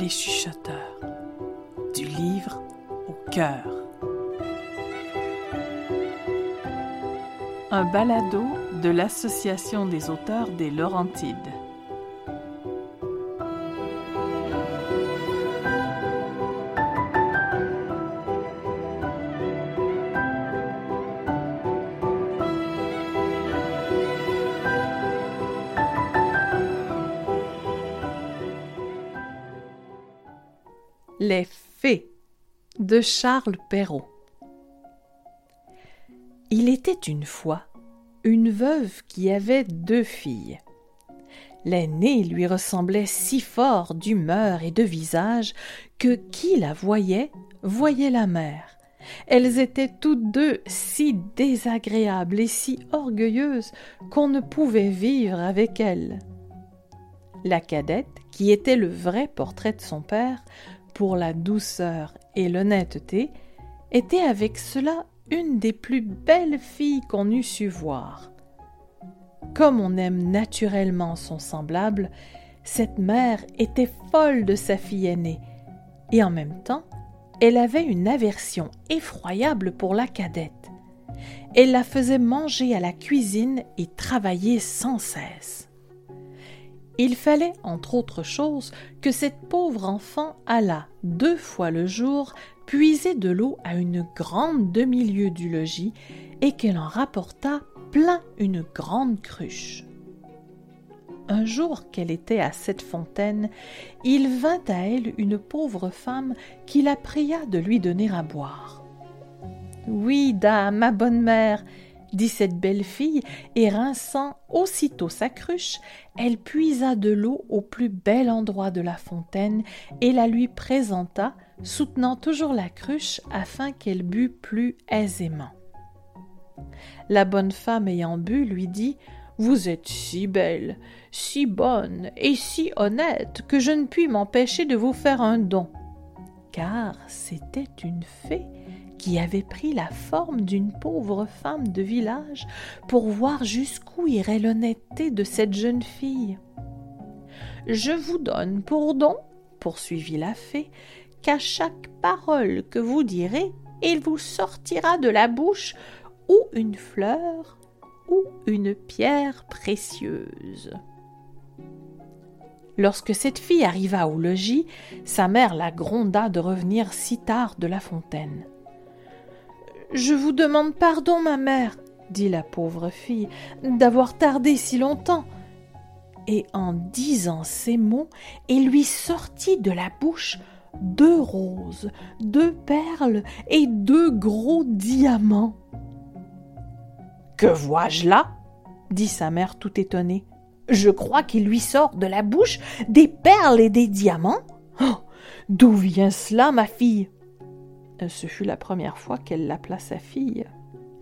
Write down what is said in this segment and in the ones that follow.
les chuchoteurs, du livre au cœur. Un balado de l'Association des auteurs des Laurentides. Les Fées de Charles Perrault. Il était une fois une veuve qui avait deux filles. L'aînée lui ressemblait si fort d'humeur et de visage que qui la voyait voyait la mère. Elles étaient toutes deux si désagréables et si orgueilleuses qu'on ne pouvait vivre avec elles. La cadette, qui était le vrai portrait de son père, pour la douceur et l'honnêteté, était avec cela une des plus belles filles qu'on eût su voir. Comme on aime naturellement son semblable, cette mère était folle de sa fille aînée, et en même temps, elle avait une aversion effroyable pour la cadette. Elle la faisait manger à la cuisine et travailler sans cesse. Il fallait, entre autres choses, que cette pauvre enfant allât deux fois le jour puiser de l'eau à une grande demi-lieue du logis et qu'elle en rapportât plein une grande cruche. Un jour qu'elle était à cette fontaine, il vint à elle une pauvre femme qui la pria de lui donner à boire. Oui, dame, ma bonne mère, dit cette belle fille, et rinçant aussitôt sa cruche, elle puisa de l'eau au plus bel endroit de la fontaine et la lui présenta, soutenant toujours la cruche afin qu'elle bût plus aisément. La bonne femme ayant bu lui dit Vous êtes si belle, si bonne et si honnête que je ne puis m'empêcher de vous faire un don. Car c'était une fée qui avait pris la forme d'une pauvre femme de village pour voir jusqu'où irait l'honnêteté de cette jeune fille. Je vous donne pour don, poursuivit la fée, qu'à chaque parole que vous direz, il vous sortira de la bouche ou une fleur ou une pierre précieuse. Lorsque cette fille arriva au logis, sa mère la gronda de revenir si tard de la fontaine. Je vous demande pardon, ma mère, dit la pauvre fille, d'avoir tardé si longtemps. Et en disant ces mots, il lui sortit de la bouche deux roses, deux perles et deux gros diamants. Que vois-je là? dit sa mère tout étonnée. Je crois qu'il lui sort de la bouche des perles et des diamants. Oh, D'où vient cela, ma fille? Ce fut la première fois qu'elle l'appela sa fille.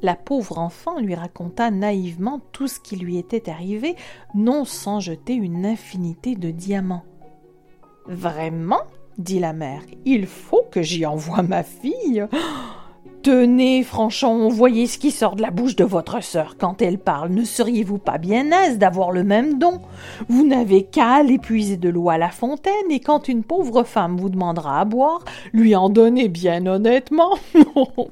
La pauvre enfant lui raconta naïvement tout ce qui lui était arrivé, non sans jeter une infinité de diamants. Vraiment? dit la mère, il faut que j'y envoie ma fille. Tenez, Franchon, voyez ce qui sort de la bouche de votre sœur quand elle parle. Ne seriez-vous pas bien aise d'avoir le même don? Vous n'avez qu'à aller puiser de l'eau à la fontaine, et quand une pauvre femme vous demandera à boire, lui en donner bien honnêtement.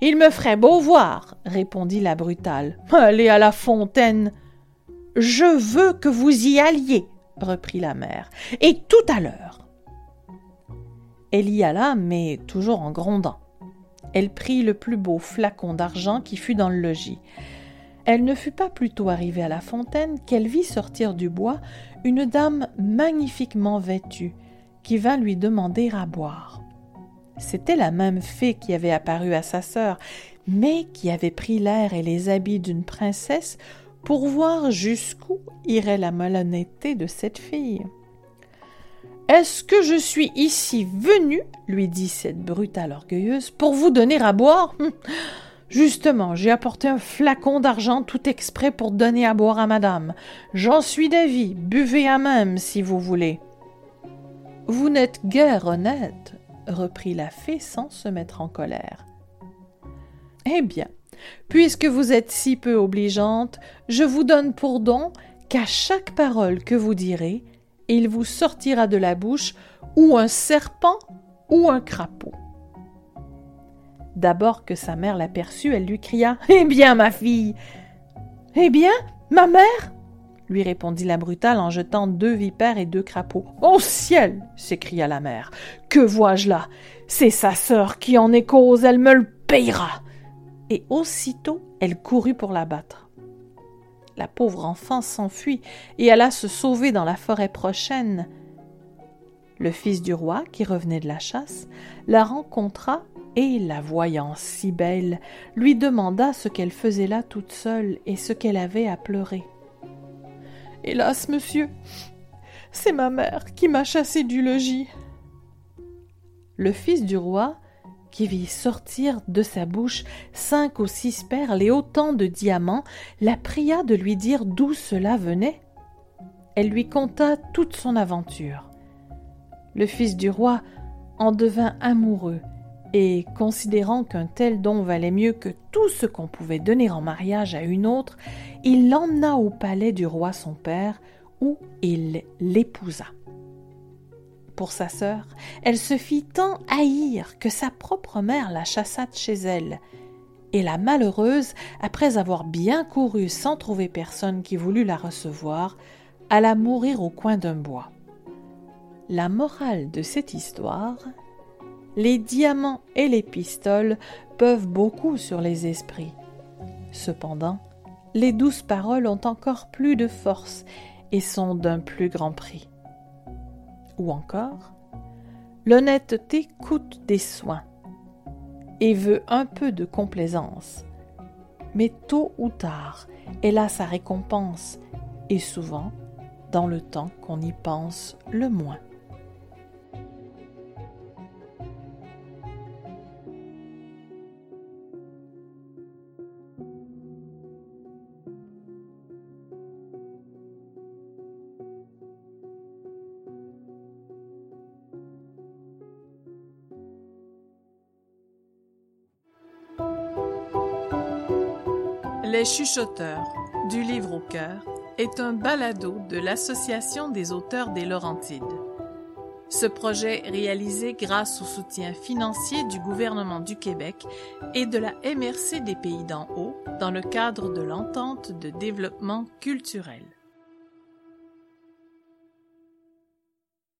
Il me ferait beau voir, répondit la brutale. Allez à la fontaine. Je veux que vous y alliez, reprit la mère, et tout à l'heure. Elle y alla, mais toujours en grondant. Elle prit le plus beau flacon d'argent qui fut dans le logis. Elle ne fut pas plutôt arrivée à la fontaine qu'elle vit sortir du bois une dame magnifiquement vêtue, qui vint lui demander à boire. C'était la même fée qui avait apparu à sa sœur, mais qui avait pris l'air et les habits d'une princesse pour voir jusqu'où irait la malhonnêteté de cette fille. Est-ce que je suis ici venue, lui dit cette brutale orgueilleuse, pour vous donner à boire? Hum. Justement, j'ai apporté un flacon d'argent tout exprès pour donner à boire à madame. J'en suis d'avis, buvez à même si vous voulez. Vous n'êtes guère honnête, reprit la fée sans se mettre en colère. Eh bien, puisque vous êtes si peu obligeante, je vous donne pour don qu'à chaque parole que vous direz, et il vous sortira de la bouche ou un serpent ou un crapaud. D'abord que sa mère l'aperçut, elle lui cria Eh bien, ma fille Eh bien, ma mère lui répondit la brutale en jetant deux vipères et deux crapauds. Au ciel s'écria la mère. Que vois-je là? C'est sa sœur qui en est cause, elle me le payera Et aussitôt elle courut pour la battre. La pauvre enfant s'enfuit et alla se sauver dans la forêt prochaine. Le fils du roi, qui revenait de la chasse, la rencontra et, la voyant si belle, lui demanda ce qu'elle faisait là toute seule et ce qu'elle avait à pleurer. Hélas, monsieur, c'est ma mère qui m'a chassé du logis. Le fils du roi, qui vit sortir de sa bouche cinq ou six perles et autant de diamants, la pria de lui dire d'où cela venait. Elle lui conta toute son aventure. Le fils du roi en devint amoureux et, considérant qu'un tel don valait mieux que tout ce qu'on pouvait donner en mariage à une autre, il l'emmena au palais du roi son père, où il l'épousa. Pour sa sœur, elle se fit tant haïr que sa propre mère la chassa de chez elle, et la malheureuse, après avoir bien couru sans trouver personne qui voulût la recevoir, alla mourir au coin d'un bois. La morale de cette histoire les diamants et les pistoles peuvent beaucoup sur les esprits. Cependant, les douces paroles ont encore plus de force et sont d'un plus grand prix. Ou encore, l'honnêteté coûte des soins et veut un peu de complaisance, mais tôt ou tard, elle a sa récompense, et souvent dans le temps qu'on y pense le moins. Les chuchoteurs du livre au cœur est un balado de l'Association des auteurs des Laurentides. Ce projet réalisé grâce au soutien financier du gouvernement du Québec et de la MRC des Pays d'en haut dans le cadre de l'entente de développement culturel.